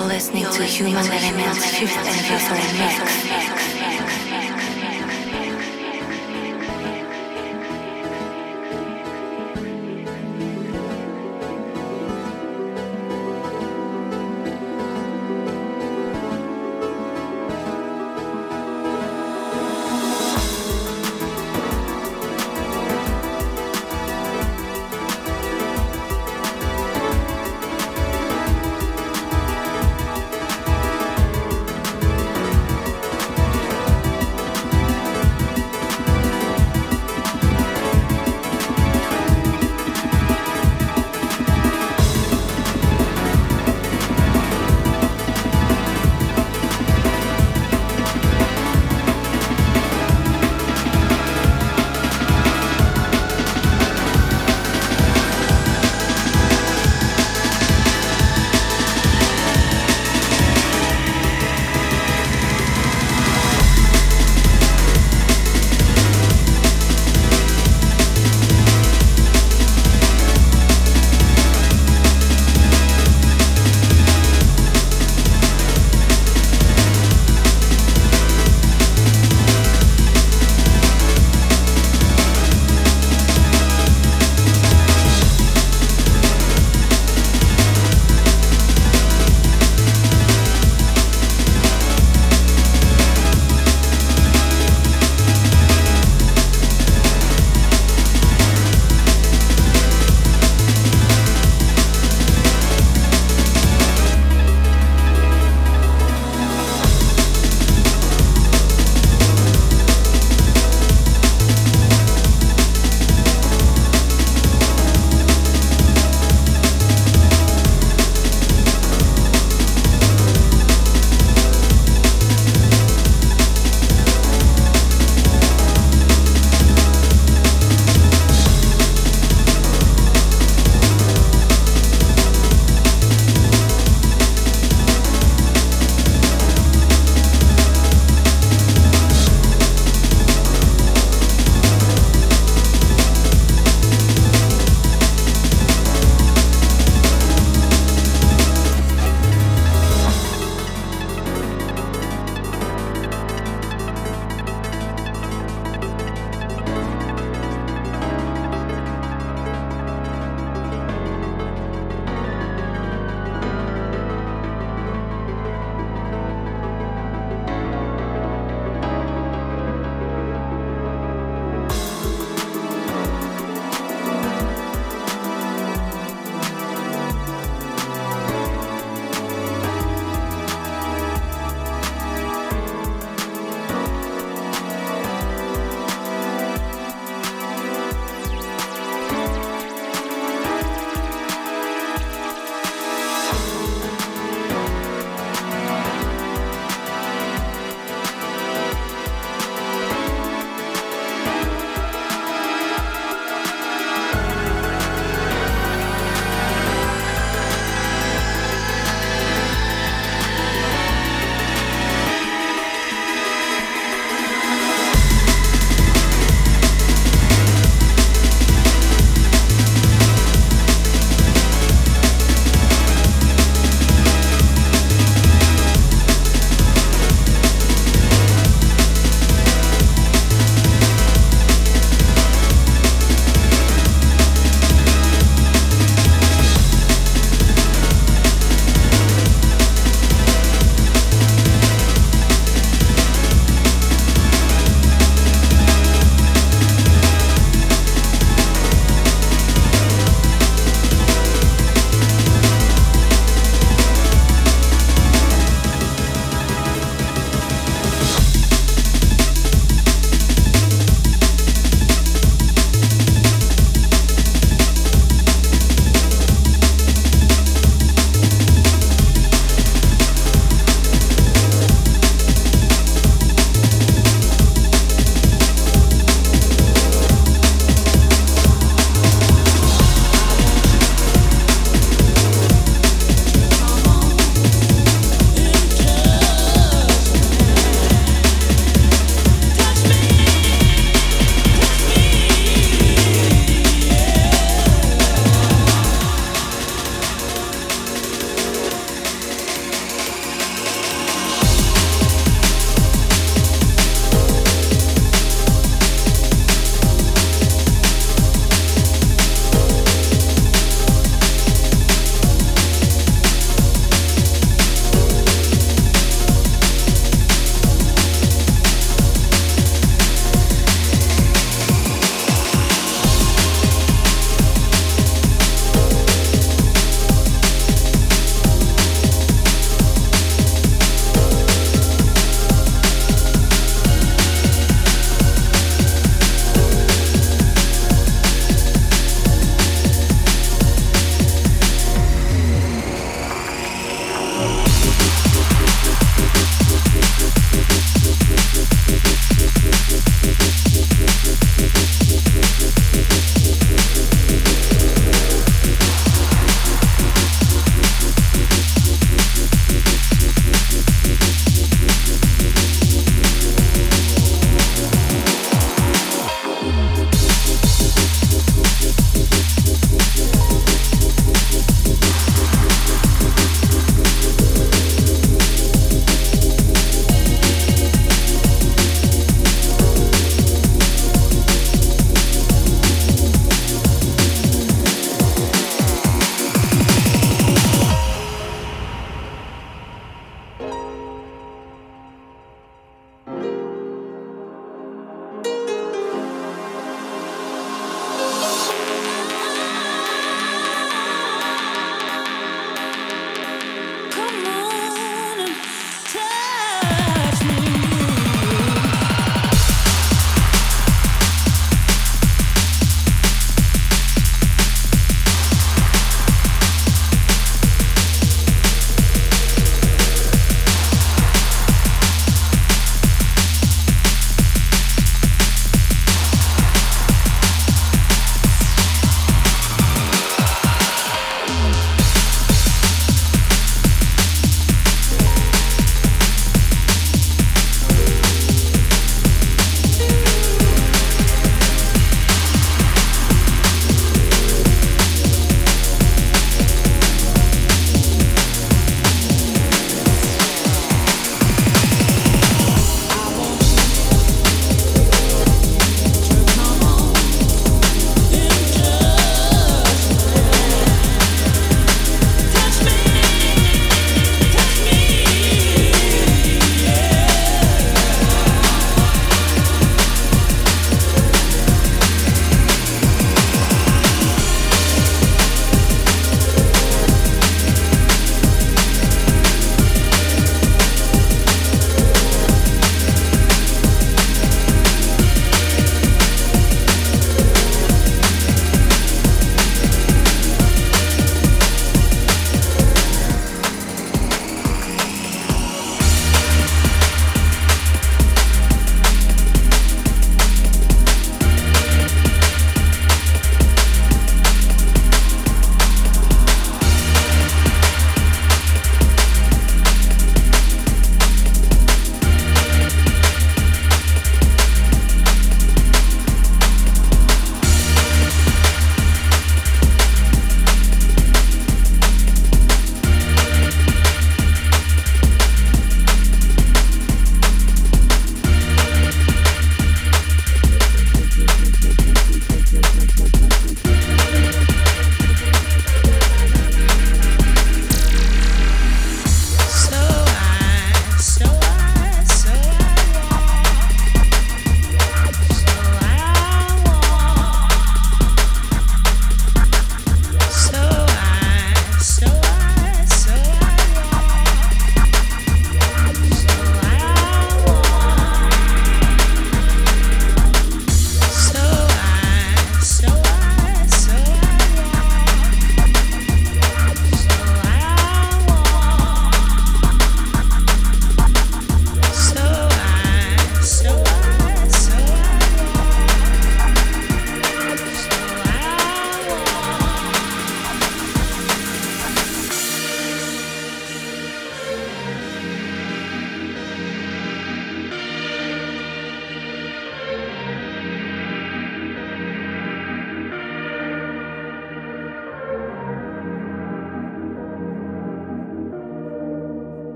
You're listening to Human Element's fifth anniversary mix.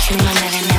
Sin manera